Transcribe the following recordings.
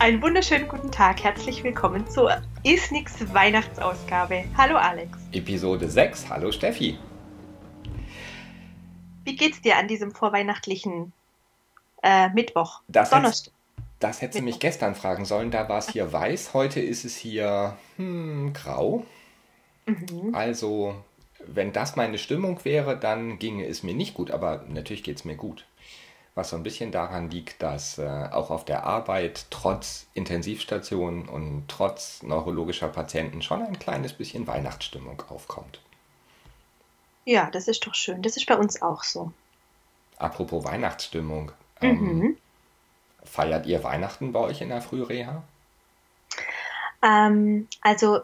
Einen wunderschönen guten Tag. Herzlich willkommen zur Isnix Weihnachtsausgabe. Hallo Alex. Episode 6. Hallo Steffi. Wie geht's dir an diesem vorweihnachtlichen äh, Mittwoch? Das Donnerstag. Das hätte sie mich gestern fragen sollen. Da war es hier weiß. Heute ist es hier hm, grau. Mhm. Also, wenn das meine Stimmung wäre, dann ginge es mir nicht gut. Aber natürlich geht es mir gut was so ein bisschen daran liegt, dass äh, auch auf der Arbeit trotz Intensivstationen und trotz neurologischer Patienten schon ein kleines bisschen Weihnachtsstimmung aufkommt. Ja, das ist doch schön. Das ist bei uns auch so. Apropos Weihnachtsstimmung. Ähm, mhm. Feiert ihr Weihnachten bei euch in der Frühreha? Ähm, also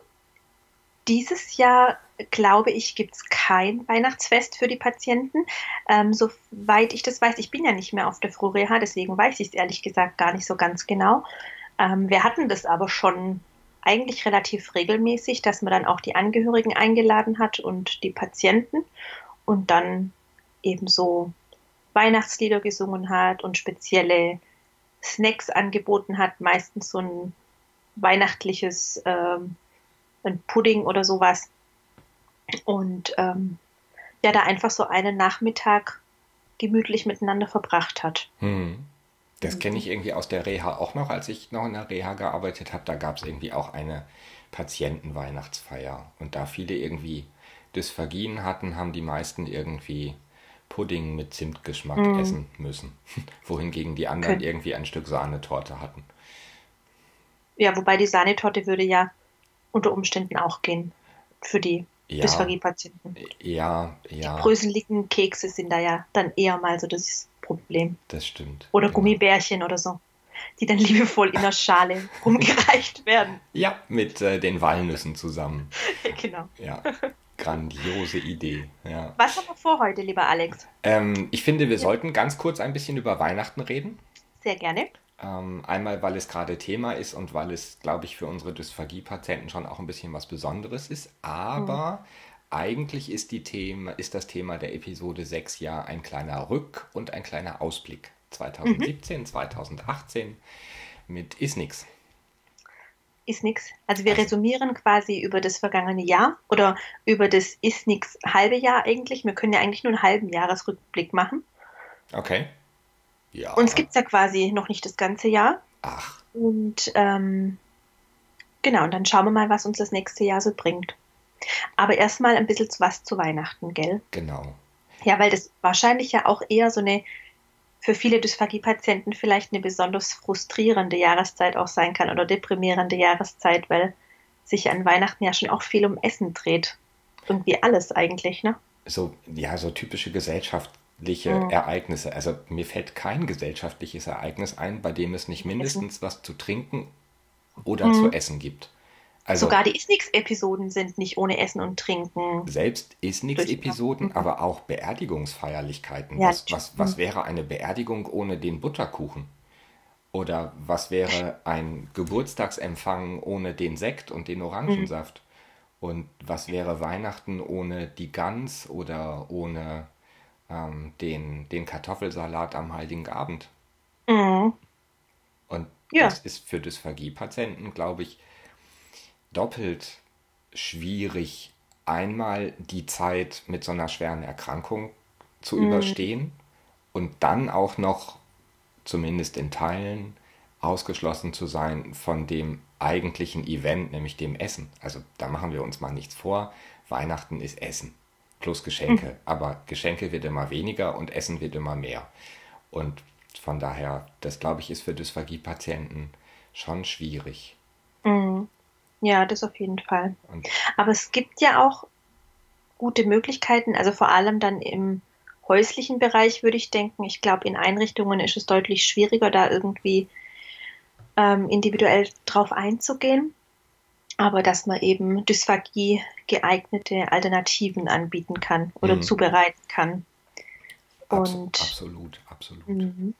dieses Jahr glaube ich, gibt es kein Weihnachtsfest für die Patienten. Ähm, soweit ich das weiß, ich bin ja nicht mehr auf der Frureha, deswegen weiß ich es ehrlich gesagt gar nicht so ganz genau. Ähm, wir hatten das aber schon eigentlich relativ regelmäßig, dass man dann auch die Angehörigen eingeladen hat und die Patienten und dann eben so Weihnachtslieder gesungen hat und spezielle Snacks angeboten hat, meistens so ein weihnachtliches ähm, ein Pudding oder sowas. Und ähm, ja, da einfach so einen Nachmittag gemütlich miteinander verbracht hat. Hm. Das kenne ich irgendwie aus der Reha auch noch, als ich noch in der Reha gearbeitet habe. Da gab es irgendwie auch eine Patientenweihnachtsfeier. Und da viele irgendwie Dysphagien hatten, haben die meisten irgendwie Pudding mit Zimtgeschmack mm. essen müssen. Wohingegen die anderen okay. irgendwie ein Stück Sahnetorte hatten. Ja, wobei die Sahnetorte würde ja unter Umständen auch gehen für die ja, Dysphagie-Patienten. Ja, ja. Die bröseligen Kekse sind da ja dann eher mal so das Problem. Das stimmt. Oder genau. Gummibärchen oder so, die dann liebevoll in der Schale rumgereicht werden. Ja, mit äh, den Walnüssen zusammen. genau. Ja. Grandiose Idee. Ja. Was haben wir vor heute, lieber Alex? Ähm, ich finde, wir ja. sollten ganz kurz ein bisschen über Weihnachten reden. Sehr gerne. Ähm, einmal, weil es gerade Thema ist und weil es, glaube ich, für unsere Dysphagie-Patienten schon auch ein bisschen was Besonderes ist. Aber mhm. eigentlich ist, die Thema, ist das Thema der Episode 6 ja ein kleiner Rück- und ein kleiner Ausblick. 2017, mhm. 2018 mit Ist nix. Ist nix. Also wir also, resümieren quasi über das vergangene Jahr oder über das Ist nix halbe Jahr eigentlich. Wir können ja eigentlich nur einen halben Jahresrückblick machen. Okay. Ja. Uns gibt es ja quasi noch nicht das ganze Jahr. Ach. Und ähm, genau, und dann schauen wir mal, was uns das nächste Jahr so bringt. Aber erstmal ein bisschen was zu Weihnachten, gell? Genau. Ja, weil das wahrscheinlich ja auch eher so eine für viele Dysphagie-Patienten vielleicht eine besonders frustrierende Jahreszeit auch sein kann oder deprimierende Jahreszeit, weil sich an Weihnachten ja schon auch viel um Essen dreht. Irgendwie alles eigentlich, ne? So, ja, so typische Gesellschaft, gesellschaftliche mhm. Ereignisse. Also mir fällt kein gesellschaftliches Ereignis ein, bei dem es nicht mindestens was zu trinken oder mhm. zu essen gibt. Also, Sogar die Isnix-Episoden sind nicht ohne Essen und Trinken. Selbst Isnix-Episoden, mhm. aber auch Beerdigungsfeierlichkeiten. Ja, was, was, was wäre eine Beerdigung ohne den Butterkuchen? Oder was wäre ein Geburtstagsempfang ohne den Sekt und den Orangensaft? Mhm. Und was wäre Weihnachten ohne die Gans oder ohne ähm, den, den Kartoffelsalat am Heiligen Abend. Mhm. Und ja. das ist für Dysphagie-Patienten, glaube ich, doppelt schwierig, einmal die Zeit mit so einer schweren Erkrankung zu mhm. überstehen und dann auch noch, zumindest in Teilen, ausgeschlossen zu sein von dem eigentlichen Event, nämlich dem Essen. Also da machen wir uns mal nichts vor. Weihnachten ist Essen plus Geschenke. Mhm. Aber Geschenke wird immer weniger und Essen wird immer mehr. Und von daher, das glaube ich, ist für Dysphagie-Patienten schon schwierig. Mhm. Ja, das auf jeden Fall. Und Aber es gibt ja auch gute Möglichkeiten, also vor allem dann im häuslichen Bereich würde ich denken. Ich glaube, in Einrichtungen ist es deutlich schwieriger, da irgendwie ähm, individuell drauf einzugehen aber dass man eben Dysphagie geeignete Alternativen anbieten kann oder mhm. zubereiten kann. Und absolut, absolut. Mhm.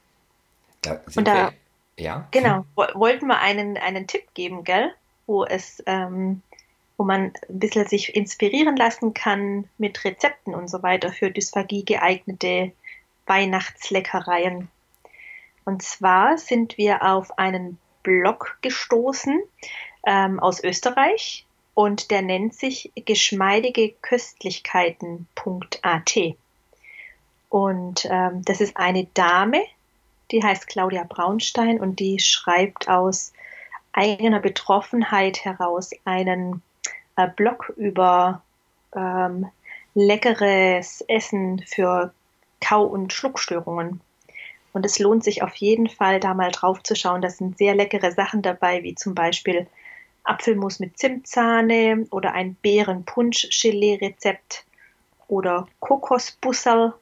Da und da, wir, ja? Genau, wollten wir einen, einen Tipp geben, gell? Wo es, ähm, wo man ein bisschen sich inspirieren lassen kann mit Rezepten und so weiter für Dysphagie geeignete Weihnachtsleckereien. Und zwar sind wir auf einen Blog gestoßen ähm, aus Österreich und der nennt sich geschmeidigeköstlichkeiten.at. Und ähm, das ist eine Dame, die heißt Claudia Braunstein und die schreibt aus eigener Betroffenheit heraus einen äh, Blog über ähm, leckeres Essen für Kau- und Schluckstörungen. Und es lohnt sich auf jeden Fall, da mal drauf zu schauen. Da sind sehr leckere Sachen dabei, wie zum Beispiel Apfelmus mit Zimtzahne oder ein Beerenpunsch-Gelee-Rezept oder Kokosbussel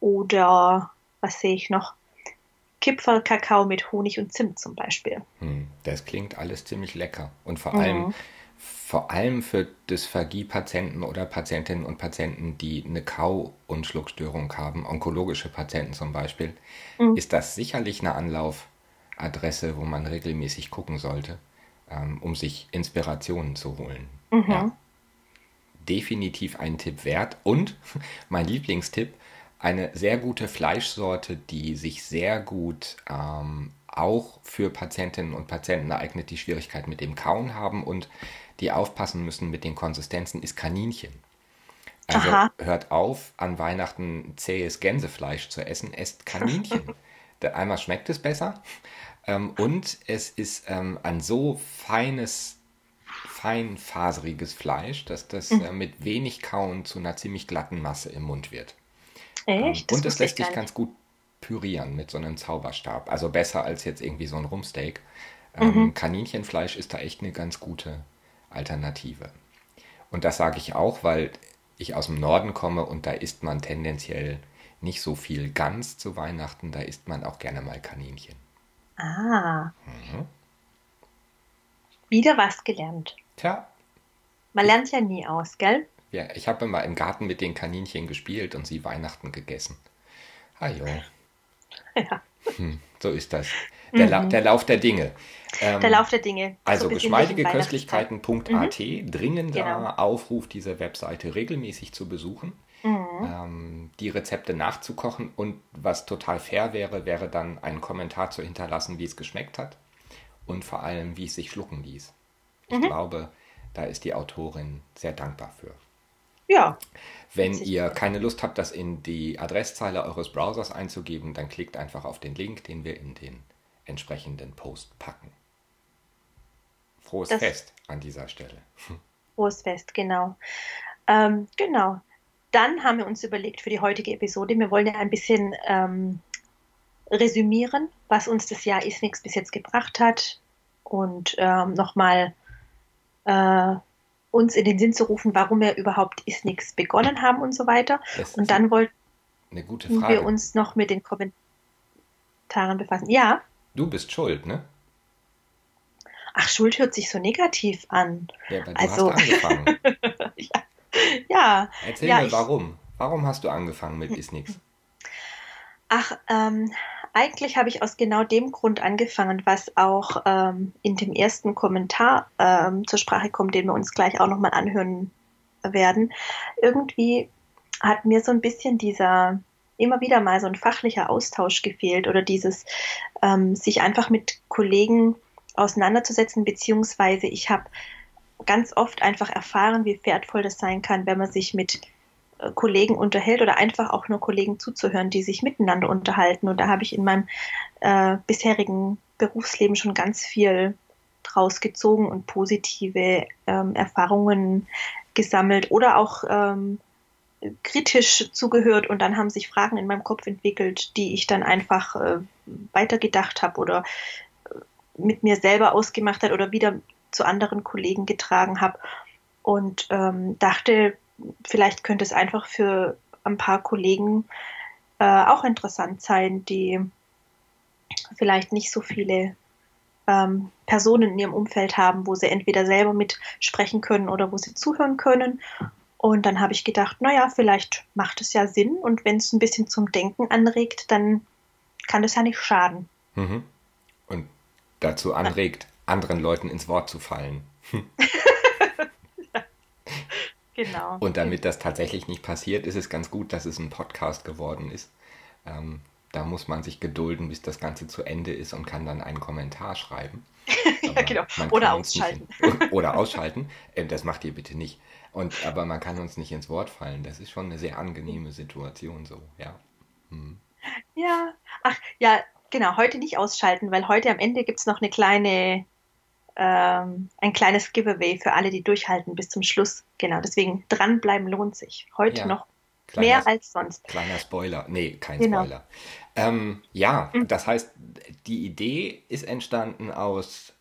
oder was sehe ich noch? Kipferlkakao mit Honig und Zimt zum Beispiel. Hm, das klingt alles ziemlich lecker. Und vor allem, mhm. vor allem für Dysphagie-Patienten oder Patientinnen und Patienten, die eine Kau- und Schluckstörung haben, onkologische Patienten zum Beispiel, mhm. ist das sicherlich eine Anlaufadresse, wo man regelmäßig gucken sollte, ähm, um sich Inspirationen zu holen. Mhm. Ja. Definitiv ein Tipp wert. Und mein Lieblingstipp, eine sehr gute Fleischsorte, die sich sehr gut ähm, auch für Patientinnen und Patienten eignet, die Schwierigkeiten mit dem Kauen haben und die aufpassen müssen mit den Konsistenzen, ist Kaninchen. Also Aha. hört auf, an Weihnachten zähes Gänsefleisch zu essen, esst Kaninchen. Einmal schmeckt es besser ähm, und es ist ähm, ein so feines, feinfaseriges Fleisch, dass das mhm. äh, mit wenig Kauen zu einer ziemlich glatten Masse im Mund wird. Echt? Ähm, und es lässt sich ganz gut pürieren mit so einem Zauberstab. Also besser als jetzt irgendwie so ein Rumsteak. Ähm, mhm. Kaninchenfleisch ist da echt eine ganz gute Alternative. Und das sage ich auch, weil ich aus dem Norden komme und da isst man tendenziell nicht so viel Gans zu Weihnachten, da isst man auch gerne mal Kaninchen. Ah. Mhm. Wieder was gelernt. Tja. Man lernt ja nie aus, gell? Ja, ich habe immer im Garten mit den Kaninchen gespielt und sie Weihnachten gegessen. Ah jo. Ja. Hm, so ist das. Der, mhm. La der, Lauf der Dinge. Ähm, der Lauf der Dinge. Also so geschmeidigeköstlichkeiten.at, mhm. dringender genau. Aufruf, diese Webseite regelmäßig zu besuchen, mhm. ähm, die Rezepte nachzukochen und was total fair wäre, wäre dann einen Kommentar zu hinterlassen, wie es geschmeckt hat und vor allem, wie es sich schlucken ließ. Ich mhm. glaube, da ist die Autorin sehr dankbar für. Ja. Wenn ihr keine Lust habt, das in die Adresszeile eures Browsers einzugeben, dann klickt einfach auf den Link, den wir in den entsprechenden Post packen. Frohes das Fest an dieser Stelle. Frohes Fest, genau. Ähm, genau. Dann haben wir uns überlegt für die heutige Episode, wir wollen ja ein bisschen ähm, resümieren, was uns das Jahr Isnix bis jetzt gebracht hat und ähm, nochmal äh, uns in den Sinn zu rufen, warum wir überhaupt Isnix begonnen haben und so weiter. Und dann wollten wir uns noch mit den Kommentaren befassen. Ja. Du bist schuld, ne? Ach, Schuld hört sich so negativ an. Ja, weil du also, hast angefangen. ja. Ja. Erzähl ja, mir, ich, warum? Warum hast du angefangen mit Isnix? Ach, ähm, eigentlich habe ich aus genau dem Grund angefangen, was auch ähm, in dem ersten Kommentar ähm, zur Sprache kommt, den wir uns gleich auch nochmal anhören werden. Irgendwie hat mir so ein bisschen dieser immer wieder mal so ein fachlicher Austausch gefehlt oder dieses ähm, sich einfach mit Kollegen auseinanderzusetzen, beziehungsweise ich habe ganz oft einfach erfahren, wie wertvoll das sein kann, wenn man sich mit Kollegen unterhält oder einfach auch nur Kollegen zuzuhören, die sich miteinander unterhalten. Und da habe ich in meinem äh, bisherigen Berufsleben schon ganz viel draus gezogen und positive ähm, Erfahrungen gesammelt oder auch ähm, kritisch zugehört und dann haben sich Fragen in meinem Kopf entwickelt, die ich dann einfach äh, weitergedacht habe oder äh, mit mir selber ausgemacht hat oder wieder zu anderen Kollegen getragen habe und ähm, dachte, vielleicht könnte es einfach für ein paar Kollegen äh, auch interessant sein, die vielleicht nicht so viele ähm, Personen in ihrem Umfeld haben, wo sie entweder selber mitsprechen können oder wo sie zuhören können. Und dann habe ich gedacht, naja, vielleicht macht es ja Sinn und wenn es ein bisschen zum Denken anregt, dann kann es ja nicht schaden. Mhm. Und dazu anregt, anderen Leuten ins Wort zu fallen. Genau. Und damit das tatsächlich nicht passiert, ist es ganz gut, dass es ein Podcast geworden ist. Ähm, da muss man sich gedulden, bis das Ganze zu Ende ist und kann dann einen Kommentar schreiben. ja, genau. Oder ausschalten. In, oder ausschalten. Äh, das macht ihr bitte nicht. Und, aber man kann uns nicht ins Wort fallen. Das ist schon eine sehr angenehme Situation so, ja. Hm. Ja, ach ja, genau, heute nicht ausschalten, weil heute am Ende gibt es noch eine kleine, ähm, ein kleines Giveaway für alle, die durchhalten bis zum Schluss. Genau, deswegen dranbleiben lohnt sich. Heute ja. noch Kleiner, mehr als sonst. Kleiner Spoiler. Nee, kein genau. Spoiler. Ähm, ja, mhm. das heißt, die Idee ist entstanden aus,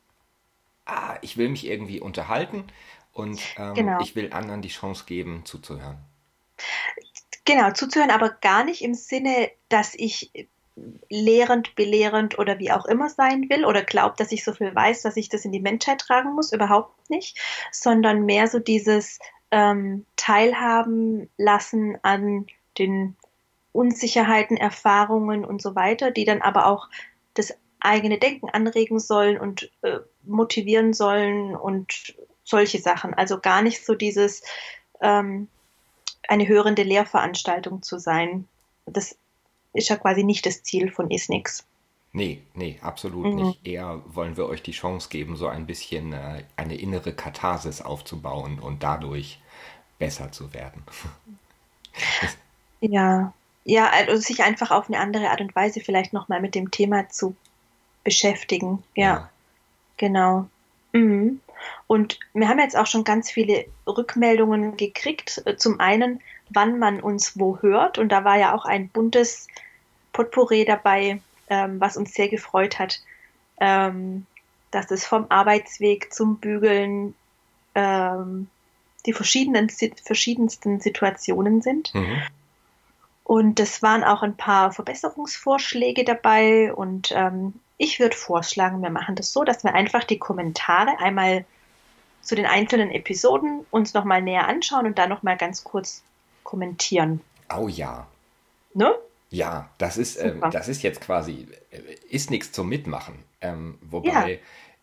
ah, ich will mich irgendwie unterhalten und ähm, genau. ich will anderen die Chance geben, zuzuhören. Genau, zuzuhören, aber gar nicht im Sinne, dass ich lehrend, belehrend oder wie auch immer sein will oder glaubt, dass ich so viel weiß, dass ich das in die Menschheit tragen muss, überhaupt nicht, sondern mehr so dieses ähm, Teilhaben lassen an den Unsicherheiten, Erfahrungen und so weiter, die dann aber auch das eigene Denken anregen sollen und äh, motivieren sollen und solche Sachen. Also gar nicht so dieses ähm, eine hörende Lehrveranstaltung zu sein. Das ist ja quasi nicht das Ziel von Isnix. Nee, nee, absolut mhm. nicht. Eher wollen wir euch die Chance geben, so ein bisschen äh, eine innere Katharsis aufzubauen und dadurch besser zu werden. ja, ja, also sich einfach auf eine andere Art und Weise vielleicht nochmal mit dem Thema zu beschäftigen. Ja, ja. genau. Mhm. Und wir haben jetzt auch schon ganz viele Rückmeldungen gekriegt. Zum einen, wann man uns wo hört. Und da war ja auch ein buntes Potpourri dabei, ähm, was uns sehr gefreut hat, ähm, dass es vom Arbeitsweg zum Bügeln ähm, die verschiedenen, verschiedensten Situationen sind. Mhm. Und es waren auch ein paar Verbesserungsvorschläge dabei. Und ähm, ich würde vorschlagen, wir machen das so, dass wir einfach die Kommentare einmal zu den einzelnen Episoden uns nochmal näher anschauen und dann nochmal ganz kurz kommentieren. Oh ja. Ne? Ja, das ist, ähm, das ist jetzt quasi, äh, ist nichts zum Mitmachen. Ähm, wobei, ja.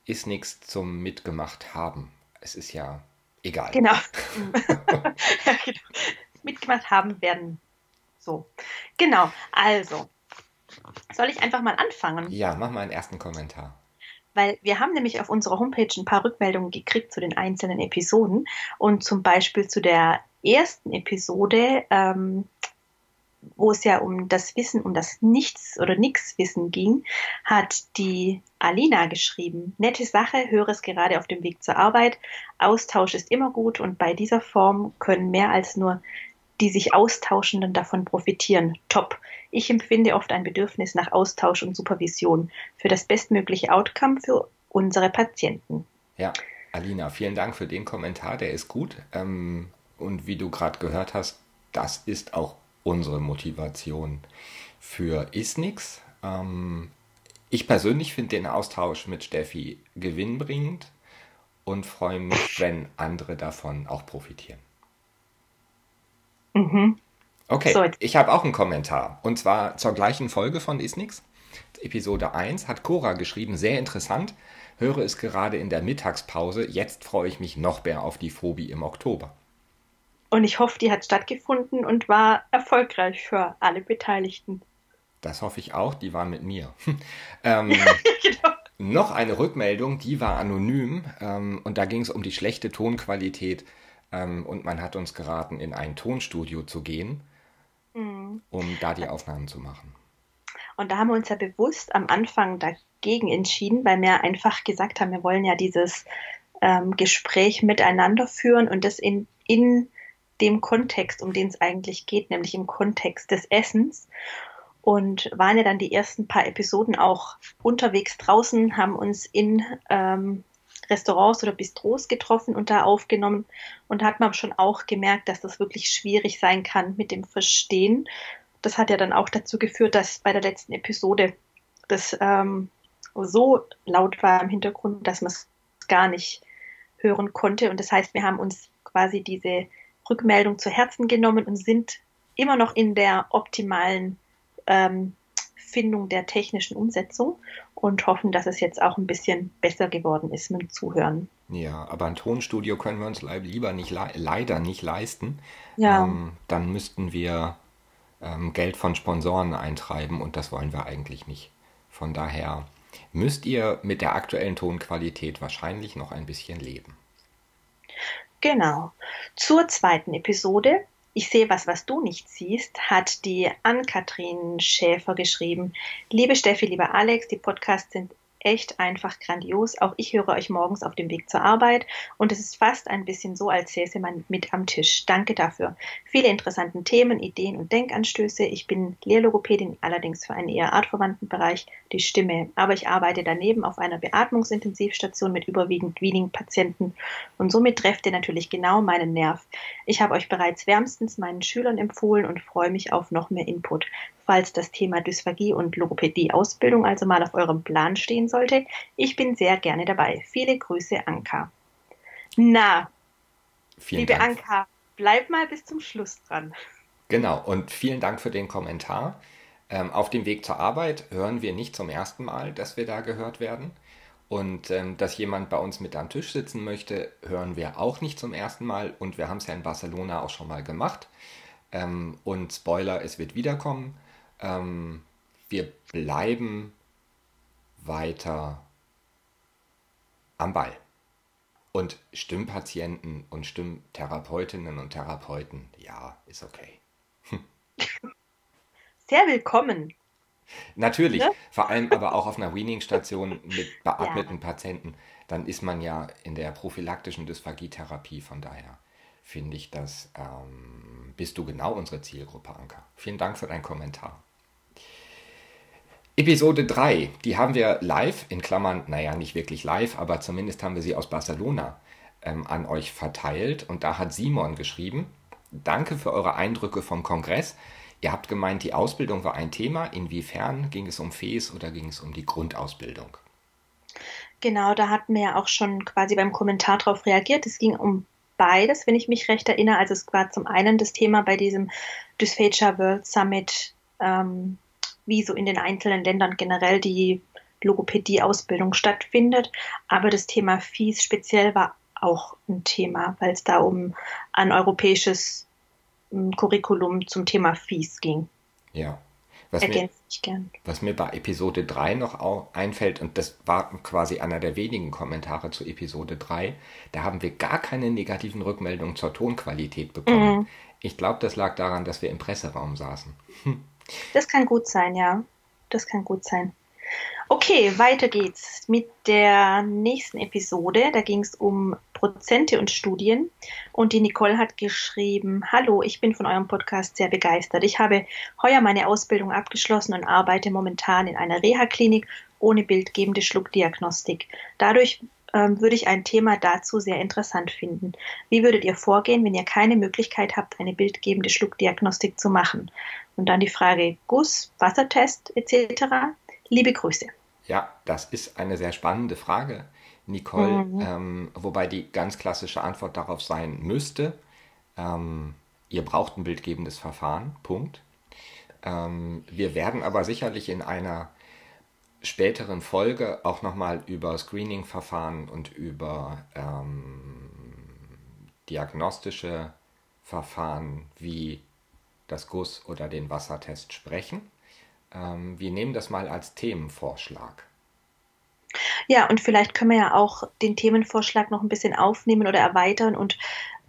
ist nichts zum Mitgemacht haben. Es ist ja egal. Genau. genau. Mitgemacht haben werden. So. Genau. Also, soll ich einfach mal anfangen? Ja, mach mal einen ersten Kommentar. Weil wir haben nämlich auf unserer Homepage ein paar Rückmeldungen gekriegt zu den einzelnen Episoden und zum Beispiel zu der ersten Episode ähm, wo es ja um das Wissen, um das Nichts- oder Nix-Wissen ging, hat die Alina geschrieben. Nette Sache, höre es gerade auf dem Weg zur Arbeit. Austausch ist immer gut und bei dieser Form können mehr als nur die sich Austauschenden davon profitieren. Top. Ich empfinde oft ein Bedürfnis nach Austausch und Supervision für das bestmögliche Outcome für unsere Patienten. Ja, Alina, vielen Dank für den Kommentar, der ist gut. Ähm, und wie du gerade gehört hast, das ist auch unsere Motivation für Isnix. Ähm, ich persönlich finde den Austausch mit Steffi gewinnbringend und freue mich, wenn andere davon auch profitieren. Mhm. Okay, so. ich habe auch einen Kommentar. Und zwar zur gleichen Folge von Isnix. Episode 1 hat Cora geschrieben, sehr interessant. Höre es gerade in der Mittagspause. Jetzt freue ich mich noch mehr auf die Phobie im Oktober. Und ich hoffe, die hat stattgefunden und war erfolgreich für alle Beteiligten. Das hoffe ich auch, die waren mit mir. ähm, genau. Noch eine Rückmeldung, die war anonym ähm, und da ging es um die schlechte Tonqualität ähm, und man hat uns geraten, in ein Tonstudio zu gehen, mhm. um da die Aufnahmen zu machen. Und da haben wir uns ja bewusst am Anfang dagegen entschieden, weil wir einfach gesagt haben, wir wollen ja dieses ähm, Gespräch miteinander führen und das in, in dem Kontext, um den es eigentlich geht, nämlich im Kontext des Essens. Und waren ja dann die ersten paar Episoden auch unterwegs draußen, haben uns in ähm, Restaurants oder Bistros getroffen und da aufgenommen und hat man schon auch gemerkt, dass das wirklich schwierig sein kann mit dem Verstehen. Das hat ja dann auch dazu geführt, dass bei der letzten Episode das ähm, so laut war im Hintergrund, dass man es gar nicht hören konnte. Und das heißt, wir haben uns quasi diese Rückmeldung zu Herzen genommen und sind immer noch in der optimalen ähm, Findung der technischen Umsetzung und hoffen, dass es jetzt auch ein bisschen besser geworden ist mit dem Zuhören. Ja, aber ein Tonstudio können wir uns lieber nicht leider nicht leisten. Ja. Ähm, dann müssten wir ähm, Geld von Sponsoren eintreiben und das wollen wir eigentlich nicht. Von daher müsst ihr mit der aktuellen Tonqualität wahrscheinlich noch ein bisschen leben. Genau. Zur zweiten Episode. Ich sehe was, was du nicht siehst, hat die Ann-Kathrin Schäfer geschrieben. Liebe Steffi, lieber Alex, die Podcasts sind echt einfach grandios. Auch ich höre euch morgens auf dem Weg zur Arbeit und es ist fast ein bisschen so, als säße man mit am Tisch. Danke dafür. Viele interessante Themen, Ideen und Denkanstöße. Ich bin Lehrlogopädin, allerdings für einen eher artverwandten Bereich, die Stimme. Aber ich arbeite daneben auf einer Beatmungsintensivstation mit überwiegend wenigen Patienten und somit trefft ihr natürlich genau meinen Nerv. Ich habe euch bereits wärmstens meinen Schülern empfohlen und freue mich auf noch mehr Input falls das Thema Dysphagie und Logopädie-Ausbildung also mal auf eurem Plan stehen sollte. Ich bin sehr gerne dabei. Viele Grüße, Anka. Na, vielen liebe Dank. Anka, bleib mal bis zum Schluss dran. Genau, und vielen Dank für den Kommentar. Ähm, auf dem Weg zur Arbeit hören wir nicht zum ersten Mal, dass wir da gehört werden. Und ähm, dass jemand bei uns mit am Tisch sitzen möchte, hören wir auch nicht zum ersten Mal. Und wir haben es ja in Barcelona auch schon mal gemacht. Ähm, und Spoiler, es wird wiederkommen. Ähm, wir bleiben weiter am Ball. Und Stimmpatienten und Stimmtherapeutinnen und Therapeuten, ja, ist okay. Sehr willkommen. Natürlich, ne? vor allem aber auch auf einer Weaning-Station mit beatmeten ja. Patienten, dann ist man ja in der prophylaktischen Dysphagietherapie, von daher finde ich das, ähm, bist du genau unsere Zielgruppe, Anka. Vielen Dank für deinen Kommentar. Episode 3, die haben wir live, in Klammern, naja, nicht wirklich live, aber zumindest haben wir sie aus Barcelona ähm, an euch verteilt. Und da hat Simon geschrieben, danke für eure Eindrücke vom Kongress. Ihr habt gemeint, die Ausbildung war ein Thema. Inwiefern ging es um FES oder ging es um die Grundausbildung? Genau, da hatten wir ja auch schon quasi beim Kommentar darauf reagiert. Es ging um beides, wenn ich mich recht erinnere. Also es war zum einen das Thema bei diesem Dysphagia World Summit ähm, wie so in den einzelnen Ländern generell die Logopädie-Ausbildung stattfindet. Aber das Thema Fies speziell war auch ein Thema, weil es da um ein europäisches hm, Curriculum zum Thema Fies ging. Ja. Was mir, was mir bei Episode 3 noch einfällt, und das war quasi einer der wenigen Kommentare zu Episode 3, da haben wir gar keine negativen Rückmeldungen zur Tonqualität bekommen. Mhm. Ich glaube, das lag daran, dass wir im Presseraum saßen. Hm. Das kann gut sein, ja. Das kann gut sein. Okay, weiter geht's mit der nächsten Episode. Da ging es um Prozente und Studien. Und die Nicole hat geschrieben, Hallo, ich bin von eurem Podcast sehr begeistert. Ich habe heuer meine Ausbildung abgeschlossen und arbeite momentan in einer Reha-Klinik ohne bildgebende Schluckdiagnostik. Dadurch ähm, würde ich ein Thema dazu sehr interessant finden. Wie würdet ihr vorgehen, wenn ihr keine Möglichkeit habt, eine bildgebende Schluckdiagnostik zu machen? Und dann die Frage Guss, Wassertest etc. Liebe Grüße. Ja, das ist eine sehr spannende Frage, Nicole, mhm. ähm, wobei die ganz klassische Antwort darauf sein müsste, ähm, ihr braucht ein bildgebendes Verfahren, Punkt. Ähm, wir werden aber sicherlich in einer späteren Folge auch nochmal über Screening-Verfahren und über ähm, diagnostische Verfahren wie das Guss oder den Wassertest sprechen. Ähm, wir nehmen das mal als Themenvorschlag. Ja, und vielleicht können wir ja auch den Themenvorschlag noch ein bisschen aufnehmen oder erweitern und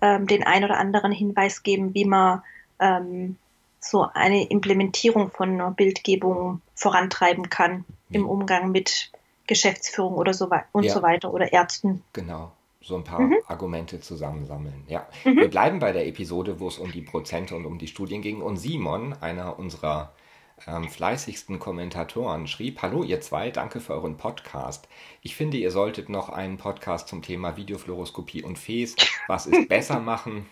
ähm, den ein oder anderen Hinweis geben, wie man ähm, so eine Implementierung von einer Bildgebung vorantreiben kann wie? im Umgang mit Geschäftsführung oder so weiter und ja. so weiter oder Ärzten. Genau so ein paar mhm. Argumente zusammensammeln. Ja, mhm. wir bleiben bei der Episode, wo es um die Prozente und um die Studien ging. Und Simon, einer unserer ähm, fleißigsten Kommentatoren, schrieb: Hallo, ihr zwei, danke für euren Podcast. Ich finde, ihr solltet noch einen Podcast zum Thema Videofluoroskopie und Fes. Was ist besser machen?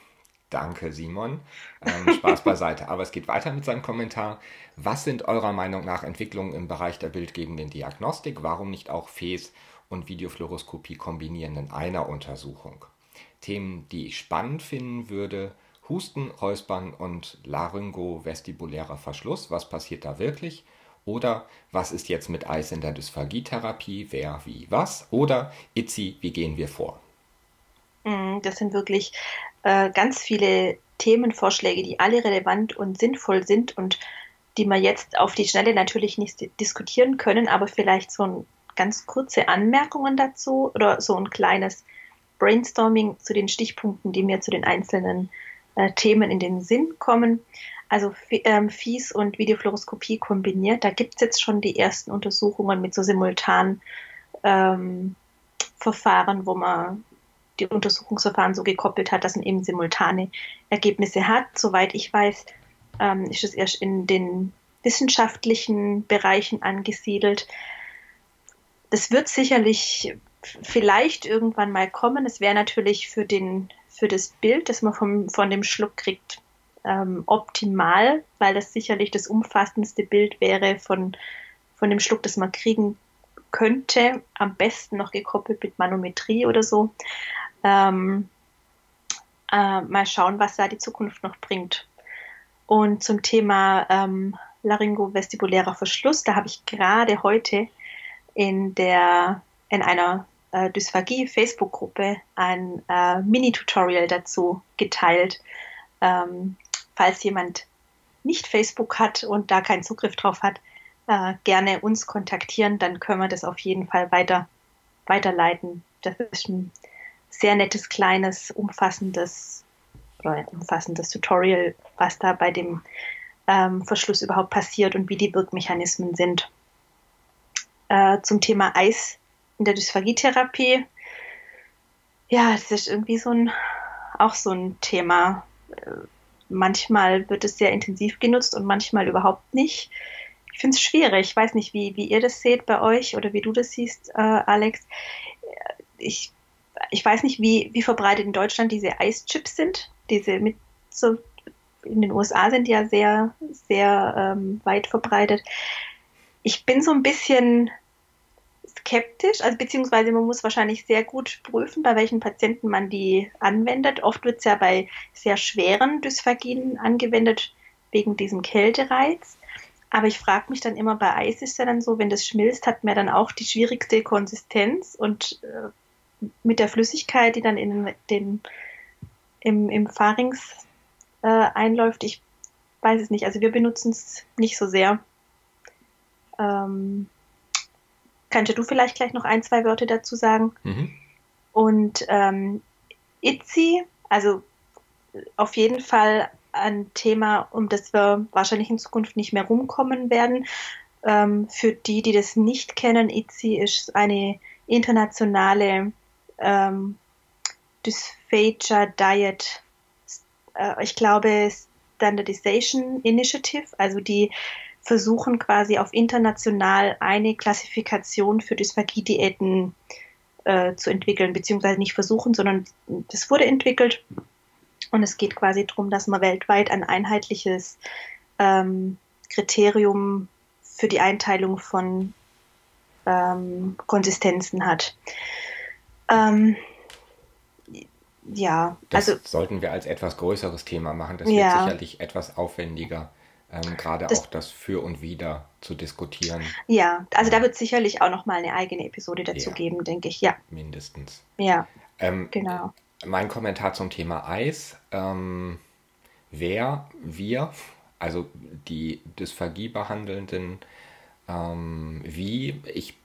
Danke, Simon. Ähm, Spaß beiseite. Aber es geht weiter mit seinem Kommentar. Was sind eurer Meinung nach Entwicklungen im Bereich der bildgebenden Diagnostik? Warum nicht auch Fes und Videofluoroskopie kombinieren in einer Untersuchung. Themen, die ich spannend finden würde, Husten, Räuspern und laryngovestibulärer Verschluss, was passiert da wirklich? Oder was ist jetzt mit Eis in der Dysphagietherapie, wer, wie, was? Oder Itzi, wie gehen wir vor? Mm, das sind wirklich äh, ganz viele Themenvorschläge, die alle relevant und sinnvoll sind und die wir jetzt auf die Schnelle natürlich nicht diskutieren können, aber vielleicht so ein, ganz kurze Anmerkungen dazu oder so ein kleines Brainstorming zu den Stichpunkten, die mir zu den einzelnen äh, Themen in den Sinn kommen. Also ähm, Fies und Videofluoroskopie kombiniert, da gibt es jetzt schon die ersten Untersuchungen mit so simultanen ähm, Verfahren, wo man die Untersuchungsverfahren so gekoppelt hat, dass man eben simultane Ergebnisse hat. Soweit ich weiß, ähm, ist es erst in den wissenschaftlichen Bereichen angesiedelt. Das wird sicherlich vielleicht irgendwann mal kommen. Es wäre natürlich für, den, für das Bild, das man vom, von dem Schluck kriegt, ähm, optimal, weil das sicherlich das umfassendste Bild wäre von, von dem Schluck, das man kriegen könnte. Am besten noch gekoppelt mit Manometrie oder so. Ähm, äh, mal schauen, was da die Zukunft noch bringt. Und zum Thema ähm, laryngrovestibulärer Verschluss, da habe ich gerade heute in der in einer äh, Dysphagie-Facebook-Gruppe ein äh, Mini-Tutorial dazu geteilt. Ähm, falls jemand nicht Facebook hat und da keinen Zugriff drauf hat, äh, gerne uns kontaktieren, dann können wir das auf jeden Fall weiter, weiterleiten. Das ist ein sehr nettes, kleines, umfassendes umfassendes Tutorial, was da bei dem ähm, Verschluss überhaupt passiert und wie die Wirkmechanismen sind. Äh, zum Thema Eis in der Dysphagietherapie. Ja, das ist irgendwie so ein, auch so ein Thema. Äh, manchmal wird es sehr intensiv genutzt und manchmal überhaupt nicht. Ich finde es schwierig. Ich weiß nicht, wie, wie ihr das seht bei euch oder wie du das siehst, äh, Alex. Ich, ich weiß nicht, wie, wie verbreitet in Deutschland diese Eischips sind. Diese mit so in den USA sind die ja sehr, sehr ähm, weit verbreitet. Ich bin so ein bisschen skeptisch, also beziehungsweise man muss wahrscheinlich sehr gut prüfen, bei welchen Patienten man die anwendet. Oft wird es ja bei sehr schweren Dysphagien angewendet, wegen diesem Kältereiz. Aber ich frage mich dann immer, bei Eis ist ja dann so, wenn das schmilzt, hat man dann auch die schwierigste Konsistenz und äh, mit der Flüssigkeit, die dann in den, im, im Pharynx äh, einläuft, ich weiß es nicht. Also wir benutzen es nicht so sehr. Ähm, Kannst du vielleicht gleich noch ein, zwei Wörter dazu sagen? Mhm. Und ähm, ITZY, also auf jeden Fall ein Thema, um das wir wahrscheinlich in Zukunft nicht mehr rumkommen werden. Ähm, für die, die das nicht kennen, ITZY ist eine internationale ähm, Dysphagia Diet, äh, ich glaube Standardization Initiative, also die versuchen quasi auf international eine Klassifikation für Dysphagie-Diäten äh, zu entwickeln, beziehungsweise nicht versuchen, sondern das wurde entwickelt. Und es geht quasi darum, dass man weltweit ein einheitliches ähm, Kriterium für die Einteilung von ähm, Konsistenzen hat. Ähm, ja, das also sollten wir als etwas größeres Thema machen. Das ja, wird sicherlich etwas aufwendiger ähm, gerade auch das Für und Wider zu diskutieren. Ja, also da wird sicherlich auch noch mal eine eigene Episode dazu ja, geben, denke ich. Ja. Mindestens. Ja. Ähm, genau. Mein Kommentar zum Thema Eis. Ähm, wer, wir, also die Dysphagie behandelnden, ähm, wie, ich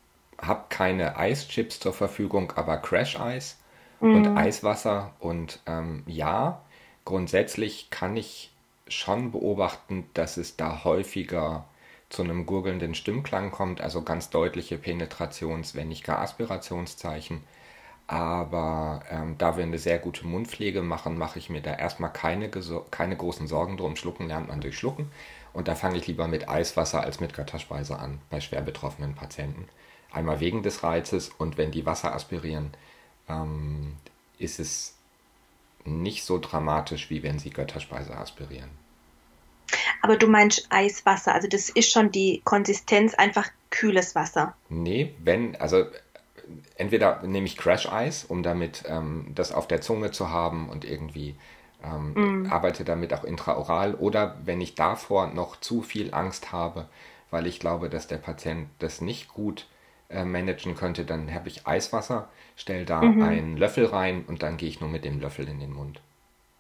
habe keine Eischips zur Verfügung, aber Crash-Eis mhm. und Eiswasser und ähm, ja, grundsätzlich kann ich schon beobachten, dass es da häufiger zu einem gurgelnden Stimmklang kommt, also ganz deutliche Penetrations-, wenn nicht gar Aspirationszeichen. Aber ähm, da wir eine sehr gute Mundpflege machen, mache ich mir da erstmal keine, keine großen Sorgen drum. Schlucken lernt man durch Schlucken. Und da fange ich lieber mit Eiswasser als mit Götterspeise an bei schwer betroffenen Patienten. Einmal wegen des Reizes und wenn die Wasser aspirieren, ähm, ist es nicht so dramatisch, wie wenn sie Götterspeise aspirieren. Aber du meinst Eiswasser, also das ist schon die Konsistenz einfach kühles Wasser. Nee, wenn, also entweder nehme ich Crash Eis, um damit ähm, das auf der Zunge zu haben und irgendwie ähm, mm. arbeite damit auch intraoral, oder wenn ich davor noch zu viel Angst habe, weil ich glaube, dass der Patient das nicht gut äh, managen könnte, dann habe ich Eiswasser, stelle da mhm. einen Löffel rein und dann gehe ich nur mit dem Löffel in den Mund.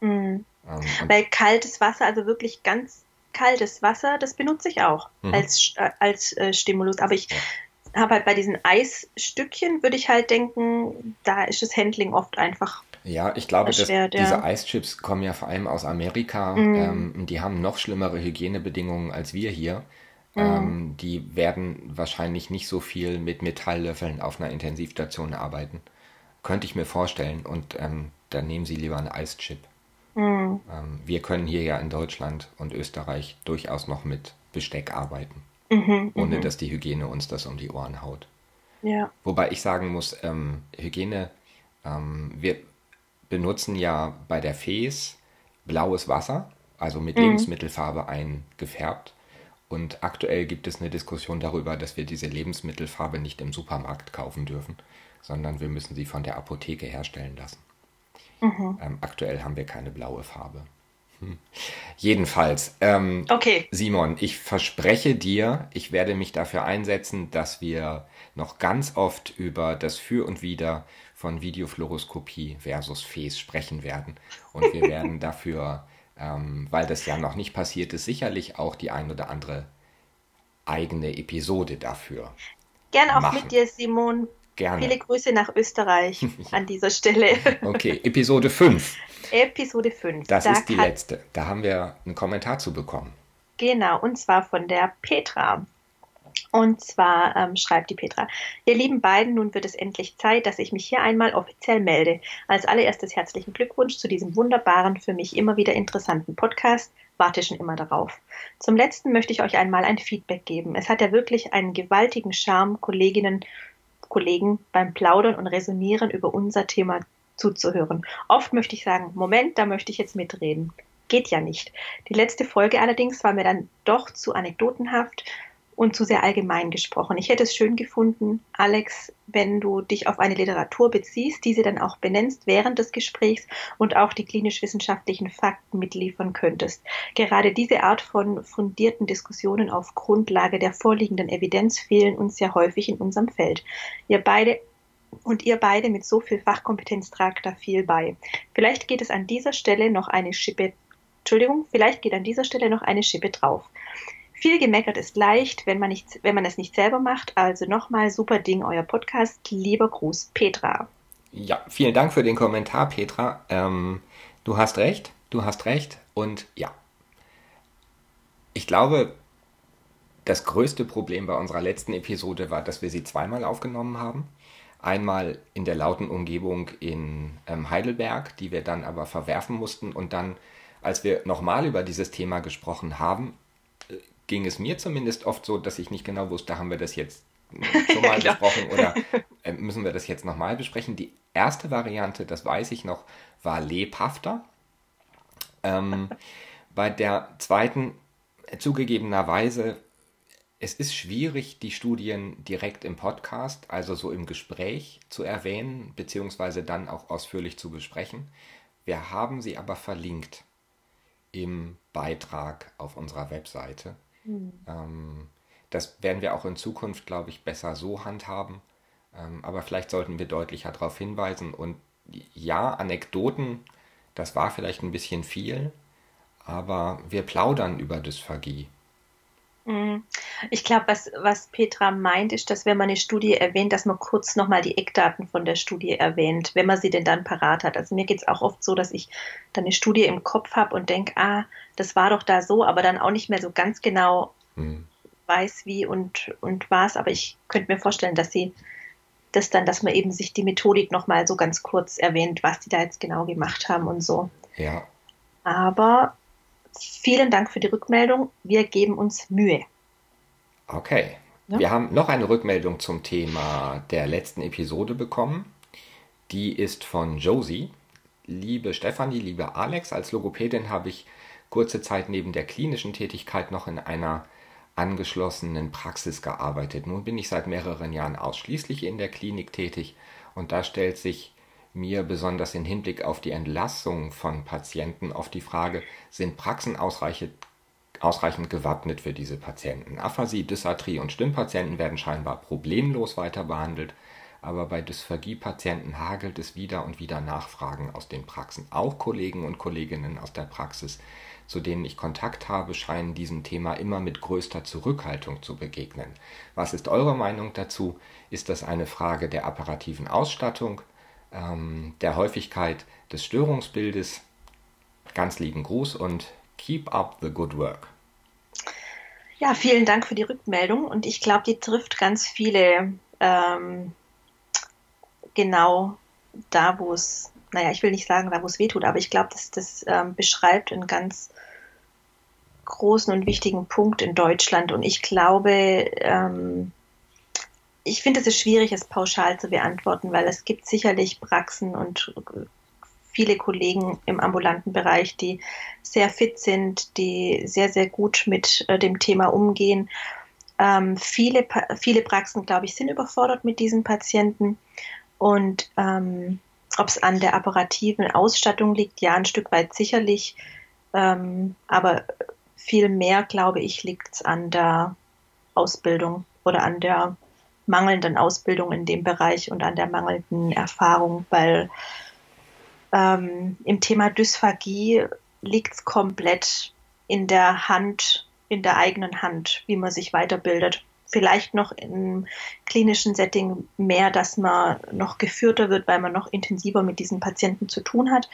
Mhm. Ähm, Weil kaltes Wasser, also wirklich ganz kaltes Wasser, das benutze ich auch mhm. als, äh, als äh, Stimulus. Aber ich ja. habe halt bei diesen Eisstückchen, würde ich halt denken, da ist das Handling oft einfach. Ja, ich glaube, dass ja. diese Eischips kommen ja vor allem aus Amerika. Mhm. Ähm, die haben noch schlimmere Hygienebedingungen als wir hier. Mhm. Ähm, die werden wahrscheinlich nicht so viel mit Metalllöffeln auf einer Intensivstation arbeiten. Könnte ich mir vorstellen. Und ähm, dann nehmen sie lieber einen Eischip. Mhm. Ähm, wir können hier ja in Deutschland und Österreich durchaus noch mit Besteck arbeiten, mhm, ohne mhm. dass die Hygiene uns das um die Ohren haut. Ja. Wobei ich sagen muss, ähm, Hygiene, ähm, wir benutzen ja bei der Fes blaues Wasser, also mit mhm. Lebensmittelfarbe eingefärbt. Und aktuell gibt es eine Diskussion darüber, dass wir diese Lebensmittelfarbe nicht im Supermarkt kaufen dürfen, sondern wir müssen sie von der Apotheke herstellen lassen. Mhm. Ähm, aktuell haben wir keine blaue Farbe. Hm. Jedenfalls, ähm, okay. Simon, ich verspreche dir, ich werde mich dafür einsetzen, dass wir noch ganz oft über das Für und Wider von Videofluoroskopie versus FES sprechen werden. Und wir werden dafür, ähm, weil das ja noch nicht passiert ist, sicherlich auch die ein oder andere eigene Episode dafür. Gerne auch machen. mit dir, Simon. Gerne. Viele Grüße nach Österreich an dieser Stelle. Okay, Episode 5. Episode 5. Das da ist die letzte. Da haben wir einen Kommentar zu bekommen. Genau, und zwar von der Petra. Und zwar ähm, schreibt die Petra, ihr lieben beiden, nun wird es endlich Zeit, dass ich mich hier einmal offiziell melde. Als allererstes herzlichen Glückwunsch zu diesem wunderbaren, für mich immer wieder interessanten Podcast. Warte schon immer darauf. Zum letzten möchte ich euch einmal ein Feedback geben. Es hat ja wirklich einen gewaltigen Charme, Kolleginnen Kollegen beim Plaudern und Resonieren über unser Thema zuzuhören. Oft möchte ich sagen, Moment, da möchte ich jetzt mitreden. Geht ja nicht. Die letzte Folge allerdings war mir dann doch zu anekdotenhaft und zu sehr allgemein gesprochen. Ich hätte es schön gefunden, Alex, wenn du dich auf eine Literatur beziehst, diese dann auch benennst während des Gesprächs und auch die klinisch-wissenschaftlichen Fakten mitliefern könntest. Gerade diese Art von fundierten Diskussionen auf Grundlage der vorliegenden Evidenz fehlen uns ja häufig in unserem Feld. Ihr beide und ihr beide mit so viel Fachkompetenz tragt da viel bei. Vielleicht geht es an dieser Stelle noch eine Schippe, Entschuldigung, vielleicht geht an dieser Stelle noch eine Schippe drauf. Viel gemeckert ist leicht, wenn man, nicht, wenn man es nicht selber macht. Also nochmal super Ding, euer Podcast. Lieber Gruß, Petra. Ja, vielen Dank für den Kommentar, Petra. Ähm, du hast recht, du hast recht. Und ja, ich glaube, das größte Problem bei unserer letzten Episode war, dass wir sie zweimal aufgenommen haben. Einmal in der lauten Umgebung in ähm, Heidelberg, die wir dann aber verwerfen mussten. Und dann, als wir nochmal über dieses Thema gesprochen haben, ging es mir zumindest oft so, dass ich nicht genau wusste, haben wir das jetzt schon mal besprochen oder äh, müssen wir das jetzt nochmal besprechen. Die erste Variante, das weiß ich noch, war lebhafter. Ähm, bei der zweiten, zugegebenerweise, es ist schwierig, die Studien direkt im Podcast, also so im Gespräch zu erwähnen, beziehungsweise dann auch ausführlich zu besprechen. Wir haben sie aber verlinkt im Beitrag auf unserer Webseite. Mhm. Das werden wir auch in Zukunft, glaube ich, besser so handhaben. Ähm, aber vielleicht sollten wir deutlicher darauf hinweisen. Und ja, Anekdoten, das war vielleicht ein bisschen viel, aber wir plaudern über Dysphagie. Mhm. Ich glaube, was, was Petra meint, ist, dass wenn man eine Studie erwähnt, dass man kurz nochmal die Eckdaten von der Studie erwähnt, wenn man sie denn dann parat hat. Also mir geht es auch oft so, dass ich dann eine Studie im Kopf habe und denke, ah, das war doch da so, aber dann auch nicht mehr so ganz genau mhm. weiß, wie und, und was. Aber ich könnte mir vorstellen, dass sie das dann, dass man eben sich die Methodik nochmal so ganz kurz erwähnt, was die da jetzt genau gemacht haben und so. Ja. Aber Vielen Dank für die Rückmeldung. Wir geben uns Mühe. Okay. Ja? Wir haben noch eine Rückmeldung zum Thema der letzten Episode bekommen. Die ist von Josie. Liebe Stefanie, liebe Alex, als Logopädin habe ich kurze Zeit neben der klinischen Tätigkeit noch in einer angeschlossenen Praxis gearbeitet. Nun bin ich seit mehreren Jahren ausschließlich in der Klinik tätig und da stellt sich mir besonders im Hinblick auf die Entlassung von Patienten auf die Frage, sind Praxen ausreichend, ausreichend gewappnet für diese Patienten? Aphasie, Dysarthrie und Stimmpatienten werden scheinbar problemlos weiter behandelt, aber bei Dysphagie-Patienten hagelt es wieder und wieder Nachfragen aus den Praxen. Auch Kollegen und Kolleginnen aus der Praxis, zu denen ich Kontakt habe, scheinen diesem Thema immer mit größter Zurückhaltung zu begegnen. Was ist eure Meinung dazu? Ist das eine Frage der apparativen Ausstattung, ähm, der Häufigkeit des Störungsbildes? Ganz lieben Gruß und keep up the good work. Ja, vielen Dank für die Rückmeldung und ich glaube, die trifft ganz viele ähm, genau da, wo es, naja, ich will nicht sagen, da, wo es weh tut, aber ich glaube, das, das ähm, beschreibt einen ganz großen und wichtigen Punkt in Deutschland. Und ich glaube, ähm, ich finde es ist schwierig, es pauschal zu beantworten, weil es gibt sicherlich Praxen und viele Kollegen im ambulanten Bereich, die sehr fit sind, die sehr, sehr gut mit äh, dem Thema umgehen. Ähm, viele, viele Praxen, glaube ich, sind überfordert mit diesen Patienten. Und ähm, ob es an der apparativen Ausstattung liegt, ja, ein Stück weit sicherlich. Ähm, aber viel mehr, glaube ich, liegt es an der Ausbildung oder an der mangelnden Ausbildung in dem Bereich und an der mangelnden Erfahrung, weil ähm, im Thema Dysphagie liegt es komplett in der Hand, in der eigenen Hand, wie man sich weiterbildet. Vielleicht noch im klinischen Setting mehr, dass man noch geführter wird, weil man noch intensiver mit diesen Patienten zu tun hat.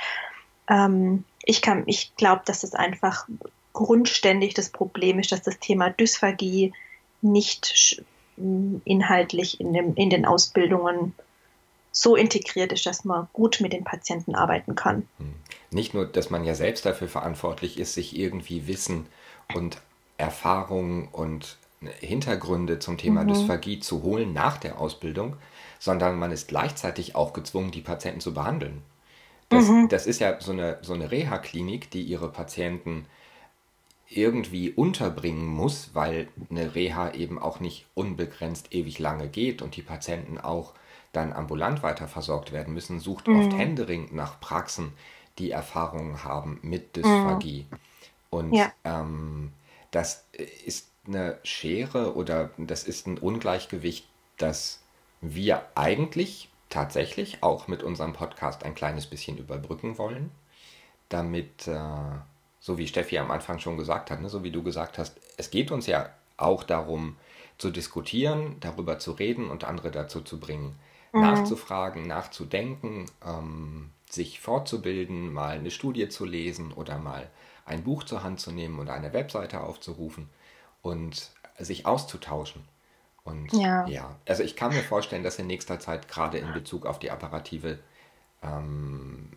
Ähm, ich ich glaube, dass es einfach grundständig das Problem ist, dass das Thema Dysphagie nicht inhaltlich in, dem, in den Ausbildungen so integriert ist, dass man gut mit den Patienten arbeiten kann. Hm. Nicht nur, dass man ja selbst dafür verantwortlich ist, sich irgendwie Wissen und Erfahrungen und Hintergründe zum Thema mhm. Dysphagie zu holen nach der Ausbildung, sondern man ist gleichzeitig auch gezwungen, die Patienten zu behandeln. Das, mhm. das ist ja so eine, so eine Reha-Klinik, die ihre Patienten irgendwie unterbringen muss, weil eine Reha eben auch nicht unbegrenzt ewig lange geht und die Patienten auch dann ambulant weiter versorgt werden müssen, sucht mhm. oft händeringend nach Praxen, die Erfahrungen haben mit Dysphagie. Mhm. Und ja. ähm, das ist eine Schere oder das ist ein Ungleichgewicht, das wir eigentlich tatsächlich auch mit unserem Podcast ein kleines bisschen überbrücken wollen, damit, äh, so wie Steffi am Anfang schon gesagt hat, ne, so wie du gesagt hast, es geht uns ja auch darum zu diskutieren, darüber zu reden und andere dazu zu bringen, mhm. nachzufragen, nachzudenken, ähm, sich fortzubilden, mal eine Studie zu lesen oder mal ein Buch zur Hand zu nehmen oder eine Webseite aufzurufen und sich auszutauschen. Und ja. ja, also ich kann mir vorstellen, dass in nächster Zeit gerade in Bezug auf die apparative ähm,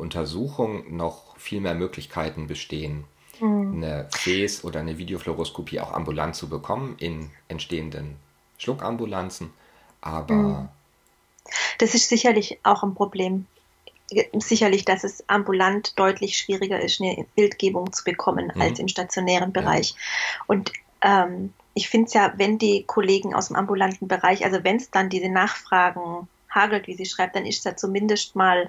Untersuchung noch viel mehr Möglichkeiten bestehen, mhm. eine FES oder eine Videofluoroskopie auch ambulant zu bekommen in entstehenden Schluckambulanzen. Aber mhm. Das ist sicherlich auch ein Problem. Sicherlich, dass es ambulant deutlich schwieriger ist, eine Bildgebung zu bekommen mhm. als im stationären Bereich. Ja. Und ähm, ich finde es ja, wenn die Kollegen aus dem ambulanten Bereich, also wenn es dann diese Nachfragen hagelt, wie sie schreibt, dann ist es ja zumindest mal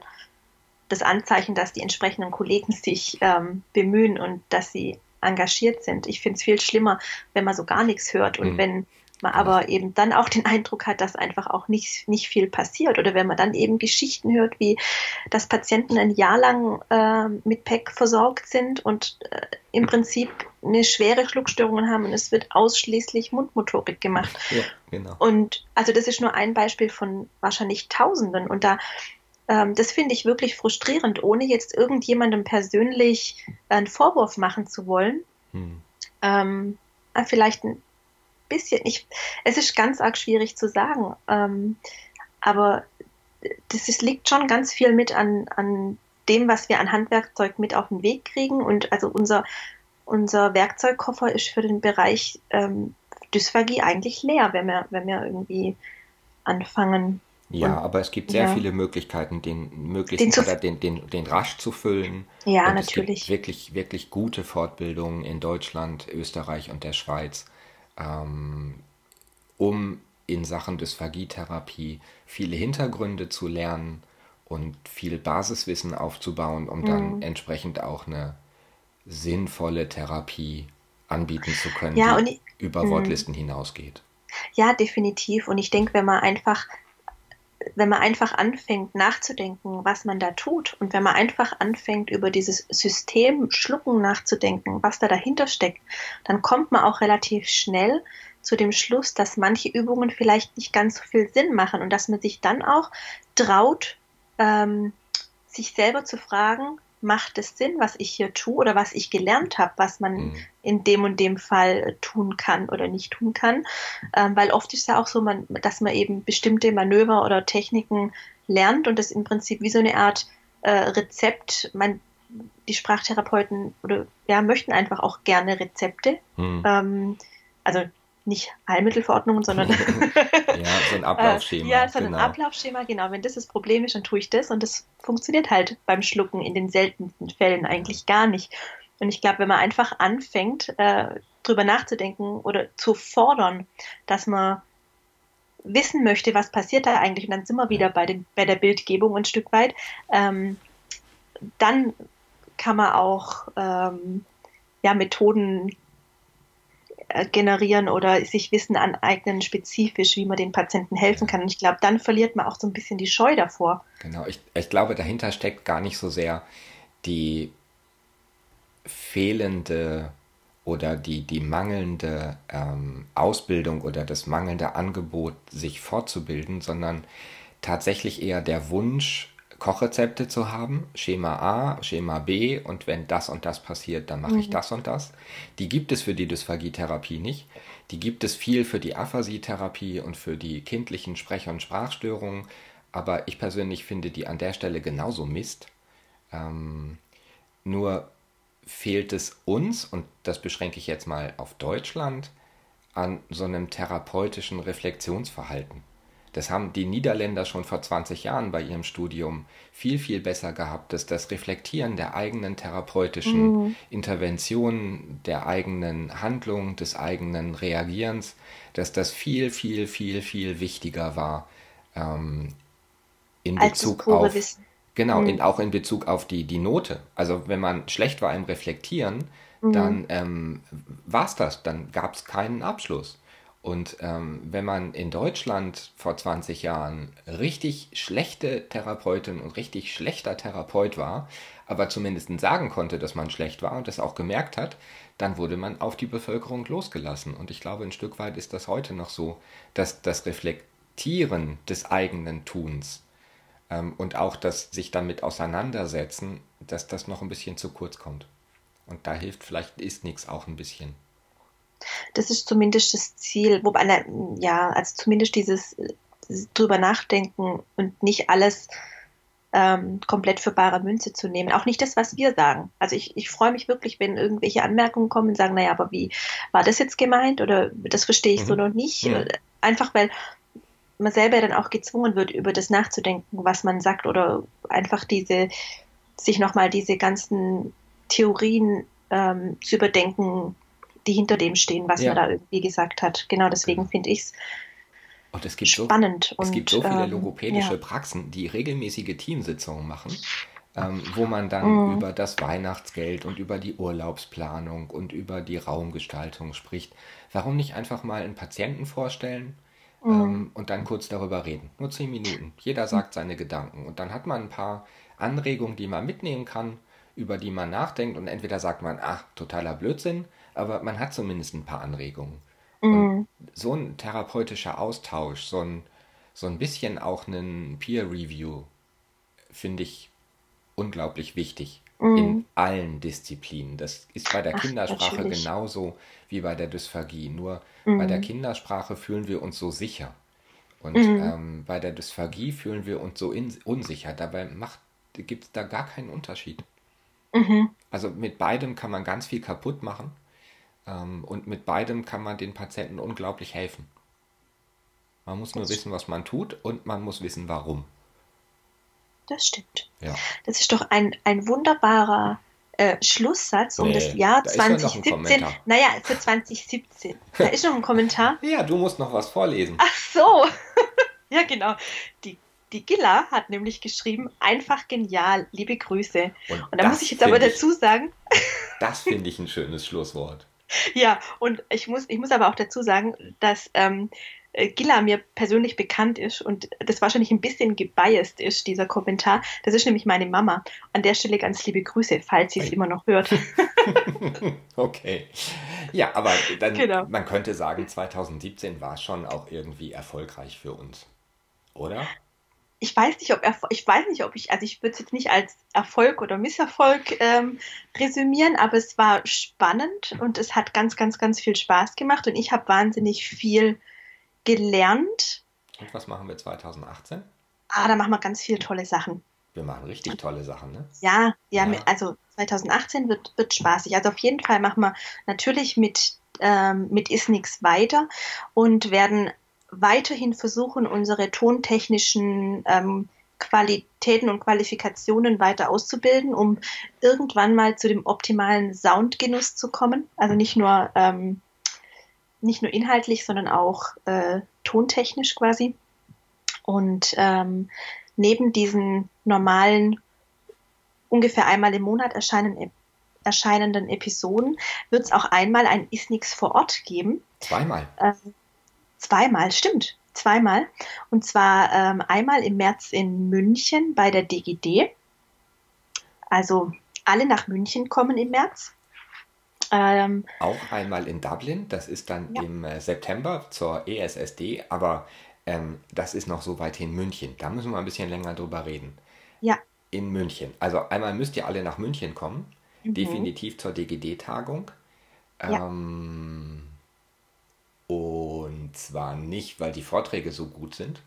das Anzeichen, dass die entsprechenden Kollegen sich ähm, bemühen und dass sie engagiert sind. Ich finde es viel schlimmer, wenn man so gar nichts hört und mhm. wenn man aber eben dann auch den Eindruck hat, dass einfach auch nicht, nicht viel passiert. Oder wenn man dann eben Geschichten hört, wie dass Patienten ein Jahr lang äh, mit PEC versorgt sind und äh, im Prinzip eine schwere Schluckstörung haben und es wird ausschließlich Mundmotorik gemacht. Ja, genau. Und also das ist nur ein Beispiel von wahrscheinlich Tausenden. Und da ähm, das finde ich wirklich frustrierend, ohne jetzt irgendjemandem persönlich einen Vorwurf machen zu wollen. Hm. Ähm, vielleicht ein bisschen, ich, es ist ganz arg schwierig zu sagen, ähm, aber das ist, liegt schon ganz viel mit an, an dem, was wir an Handwerkzeug mit auf den Weg kriegen. Und also unser, unser Werkzeugkoffer ist für den Bereich ähm, Dysphagie eigentlich leer, wenn wir, wenn wir irgendwie anfangen. Ja, und, aber es gibt sehr ja. viele Möglichkeiten, den möglichst den, oder den, den, den rasch zu füllen. Ja, und natürlich. Es gibt wirklich, wirklich gute Fortbildungen in Deutschland, Österreich und der Schweiz ähm, um in Sachen Dysphagietherapie viele Hintergründe zu lernen und viel Basiswissen aufzubauen, um dann mhm. entsprechend auch eine sinnvolle Therapie anbieten zu können, ja, die ich, über mhm. Wortlisten hinausgeht. Ja, definitiv. Und ich denke, wenn man einfach wenn man einfach anfängt nachzudenken, was man da tut und wenn man einfach anfängt über dieses System Schlucken nachzudenken, was da dahinter steckt, dann kommt man auch relativ schnell zu dem Schluss, dass manche Übungen vielleicht nicht ganz so viel Sinn machen und dass man sich dann auch traut, ähm, sich selber zu fragen, macht es Sinn, was ich hier tue oder was ich gelernt habe, was man mhm. in dem und dem Fall tun kann oder nicht tun kann. Ähm, weil oft ist es ja auch so, man, dass man eben bestimmte Manöver oder Techniken lernt und das im Prinzip wie so eine Art äh, Rezept, man, die Sprachtherapeuten oder ja, möchten einfach auch gerne Rezepte. Mhm. Ähm, also nicht Heilmittelverordnungen, sondern ja, so ein Ablaufschema. ja, so genau. ein Ablaufschema, genau. Wenn das das Problem ist, dann tue ich das und das funktioniert halt beim Schlucken in den seltensten Fällen eigentlich gar nicht. Und ich glaube, wenn man einfach anfängt, äh, drüber nachzudenken oder zu fordern, dass man wissen möchte, was passiert da eigentlich, und dann sind wir wieder bei, den, bei der Bildgebung ein Stück weit, ähm, dann kann man auch ähm, ja, Methoden äh, generieren oder sich Wissen aneignen, spezifisch, wie man den Patienten helfen kann. Und ich glaube, dann verliert man auch so ein bisschen die Scheu davor. Genau, ich, ich glaube, dahinter steckt gar nicht so sehr die fehlende oder die, die mangelnde ähm, Ausbildung oder das mangelnde Angebot, sich fortzubilden, sondern tatsächlich eher der Wunsch, Kochrezepte zu haben, Schema A, Schema B und wenn das und das passiert, dann mache mhm. ich das und das. Die gibt es für die Dysphagie-Therapie nicht. Die gibt es viel für die Aphasie-Therapie und für die kindlichen Sprech- und Sprachstörungen, aber ich persönlich finde die an der Stelle genauso Mist. Ähm, nur fehlt es uns, und das beschränke ich jetzt mal auf Deutschland, an so einem therapeutischen Reflexionsverhalten. Das haben die Niederländer schon vor 20 Jahren bei ihrem Studium viel, viel besser gehabt, dass das Reflektieren der eigenen therapeutischen mhm. Interventionen, der eigenen Handlung, des eigenen Reagierens, dass das viel, viel, viel, viel wichtiger war ähm, in Bezug auf. Wissen. Genau, mhm. in, auch in Bezug auf die, die Note. Also wenn man schlecht war im Reflektieren, mhm. dann ähm, war es das, dann gab es keinen Abschluss. Und ähm, wenn man in Deutschland vor 20 Jahren richtig schlechte Therapeutin und richtig schlechter Therapeut war, aber zumindest sagen konnte, dass man schlecht war und das auch gemerkt hat, dann wurde man auf die Bevölkerung losgelassen. Und ich glaube, ein Stück weit ist das heute noch so, dass das Reflektieren des eigenen Tuns ähm, und auch das sich damit auseinandersetzen, dass das noch ein bisschen zu kurz kommt. Und da hilft vielleicht ist nichts auch ein bisschen. Das ist zumindest das Ziel, wobei, ja, also zumindest dieses, dieses drüber nachdenken und nicht alles ähm, komplett für bare Münze zu nehmen. Auch nicht das, was wir sagen. Also ich, ich freue mich wirklich, wenn irgendwelche Anmerkungen kommen und sagen, naja, aber wie war das jetzt gemeint oder das verstehe ich mhm. so noch nicht. Ja. Einfach weil man selber dann auch gezwungen wird, über das nachzudenken, was man sagt oder einfach diese, sich nochmal diese ganzen Theorien ähm, zu überdenken, die hinter dem stehen, was ja. man da irgendwie gesagt hat. Genau deswegen finde ich es und es gibt spannend. So, es gibt so viele ähm, logopädische ja. Praxen, die regelmäßige Teamsitzungen machen, ähm, wo man dann mhm. über das Weihnachtsgeld und über die Urlaubsplanung und über die Raumgestaltung spricht. Warum nicht einfach mal einen Patienten vorstellen mhm. ähm, und dann kurz darüber reden? Nur zehn Minuten. Jeder sagt seine Gedanken und dann hat man ein paar Anregungen, die man mitnehmen kann, über die man nachdenkt und entweder sagt man, ach, totaler Blödsinn, aber man hat zumindest ein paar Anregungen. Mhm. so ein therapeutischer Austausch, so ein, so ein bisschen auch ein Peer-Review, finde ich unglaublich wichtig. Mhm. In allen Disziplinen. Das ist bei der Ach, Kindersprache natürlich. genauso wie bei der Dysphagie. Nur mhm. bei der mhm. Kindersprache fühlen wir uns so sicher. Und mhm. ähm, bei der Dysphagie fühlen wir uns so in, unsicher. Dabei gibt es da gar keinen Unterschied. Mhm. Also mit beidem kann man ganz viel kaputt machen. Ähm, und mit beidem kann man den Patienten unglaublich helfen. Man muss nur das wissen, was man tut und man muss wissen, warum. Das stimmt. Ja. Das ist doch ein, ein wunderbarer äh, Schlusssatz um nee, das Jahr da 2017. Ja naja, für 2017. Da ist noch ein Kommentar. ja, du musst noch was vorlesen. Ach so. ja, genau. Die, die Gilla hat nämlich geschrieben, einfach genial, liebe Grüße. Und, und da muss ich jetzt aber dazu sagen. das finde ich ein schönes Schlusswort. Ja, und ich muss, ich muss aber auch dazu sagen, dass ähm, äh, Gilla mir persönlich bekannt ist und das wahrscheinlich ein bisschen gebiased ist, dieser Kommentar. Das ist nämlich meine Mama. An der Stelle ganz liebe Grüße, falls sie es immer noch hört. okay. Ja, aber dann, genau. man könnte sagen, 2017 war schon auch irgendwie erfolgreich für uns, oder? Ich weiß nicht, ob ich weiß nicht, ob ich, also ich würde es jetzt nicht als Erfolg oder Misserfolg ähm, resümieren, aber es war spannend und es hat ganz, ganz, ganz viel Spaß gemacht und ich habe wahnsinnig viel gelernt. Und was machen wir 2018? Ah, da machen wir ganz viele tolle Sachen. Wir machen richtig tolle Sachen, ne? Ja, ja, ja. also 2018 wird, wird spaßig. Also auf jeden Fall machen wir natürlich mit, ähm, mit Isnix weiter und werden weiterhin versuchen, unsere tontechnischen ähm, Qualitäten und Qualifikationen weiter auszubilden, um irgendwann mal zu dem optimalen Soundgenuss zu kommen. Also nicht nur, ähm, nicht nur inhaltlich, sondern auch äh, tontechnisch quasi. Und ähm, neben diesen normalen, ungefähr einmal im Monat erscheinen, erscheinenden Episoden wird es auch einmal ein Isnix vor Ort geben. Zweimal. Äh, Zweimal, stimmt. Zweimal. Und zwar ähm, einmal im März in München bei der DGD. Also alle nach München kommen im März. Ähm, Auch einmal in Dublin, das ist dann ja. im äh, September zur ESSD, aber ähm, das ist noch so weit hin München. Da müssen wir ein bisschen länger drüber reden. Ja. In München. Also einmal müsst ihr alle nach München kommen, mhm. definitiv zur DGD-Tagung. Ähm, und zwar nicht, weil die Vorträge so gut sind.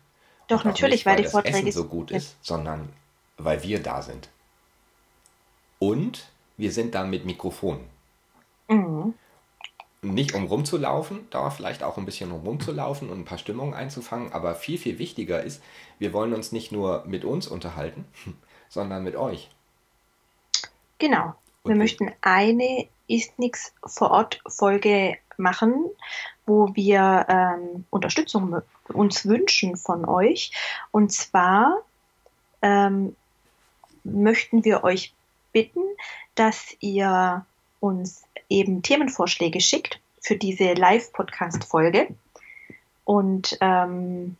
Doch, natürlich, nicht, weil, weil, die das Vorträge Essen so gut ist, sondern weil wir da sind. Und wir sind da mit Mikrofon. Mhm. Nicht um rumzulaufen, da vielleicht auch ein bisschen um rumzulaufen und ein paar Stimmungen einzufangen, aber viel, viel wichtiger ist, wir wollen uns nicht nur mit uns unterhalten, sondern mit euch. Genau. Und wir möchten eine Ist nix vor Ort Folge machen, wo wir ähm, Unterstützung uns wünschen von euch. Und zwar ähm, möchten wir euch bitten, dass ihr uns eben Themenvorschläge schickt für diese Live-Podcast-Folge und ähm,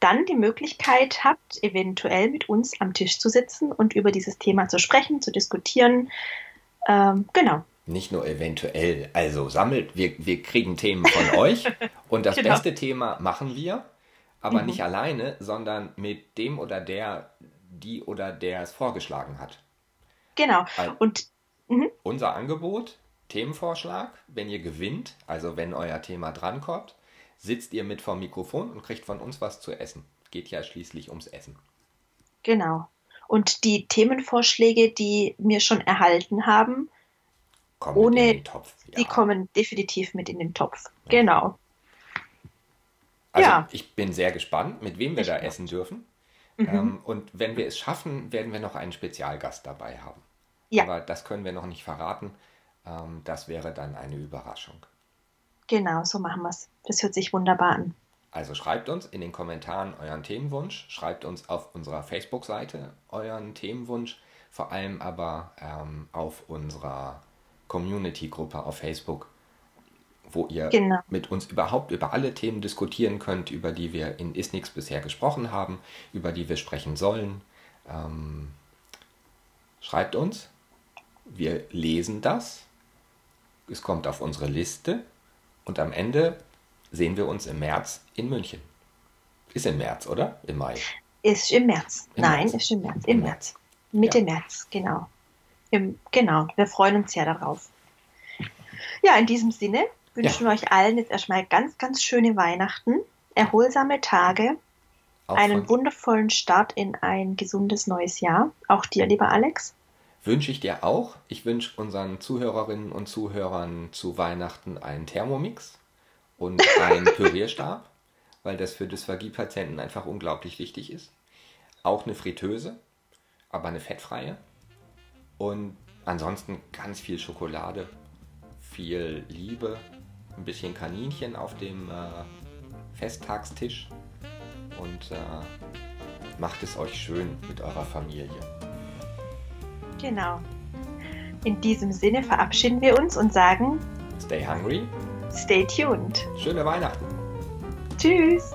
dann die Möglichkeit habt, eventuell mit uns am Tisch zu sitzen und über dieses Thema zu sprechen, zu diskutieren. Ähm, genau nicht nur eventuell, also sammelt, wir, wir kriegen Themen von euch und das genau. beste Thema machen wir, aber mhm. nicht alleine, sondern mit dem oder der, die oder der es vorgeschlagen hat. Genau. Also und mhm. unser Angebot, Themenvorschlag, wenn ihr gewinnt, also wenn euer Thema drankommt, sitzt ihr mit vom Mikrofon und kriegt von uns was zu essen. Geht ja schließlich ums Essen. Genau. Und die Themenvorschläge, die wir schon erhalten haben, kommen ohne, in den Topf. Ja. Die kommen definitiv mit in den Topf. Genau. Also ja. ich bin sehr gespannt, mit wem wir ich da essen dürfen. Mhm. Ähm, und wenn wir es schaffen, werden wir noch einen Spezialgast dabei haben. Ja. Aber das können wir noch nicht verraten. Ähm, das wäre dann eine Überraschung. Genau, so machen wir es. Das hört sich wunderbar an. Also schreibt uns in den Kommentaren euren Themenwunsch, schreibt uns auf unserer Facebook-Seite euren Themenwunsch, vor allem aber ähm, auf unserer Community-Gruppe auf Facebook, wo ihr genau. mit uns überhaupt über alle Themen diskutieren könnt, über die wir in Isnix bisher gesprochen haben, über die wir sprechen sollen. Ähm, schreibt uns, wir lesen das, es kommt auf unsere Liste und am Ende sehen wir uns im März in München. Ist im März, oder? Im Mai? Ist im März. Im Nein, März. ist im März. Im, Im März. März. Mitte ja. März, genau. Im, genau, wir freuen uns ja darauf. Ja, in diesem Sinne wünschen ja. wir euch allen jetzt erstmal ganz, ganz schöne Weihnachten, erholsame Tage, auch einen wundervollen Start in ein gesundes neues Jahr. Auch dir, lieber Alex. Wünsche ich dir auch. Ich wünsche unseren Zuhörerinnen und Zuhörern zu Weihnachten einen Thermomix und einen Pürierstab, weil das für Dysphagie-Patienten einfach unglaublich wichtig ist. Auch eine Fritteuse, aber eine fettfreie. Und ansonsten ganz viel Schokolade, viel Liebe, ein bisschen Kaninchen auf dem äh, Festtagstisch und äh, macht es euch schön mit eurer Familie. Genau. In diesem Sinne verabschieden wir uns und sagen: Stay hungry. Stay tuned. Schöne Weihnachten. Tschüss.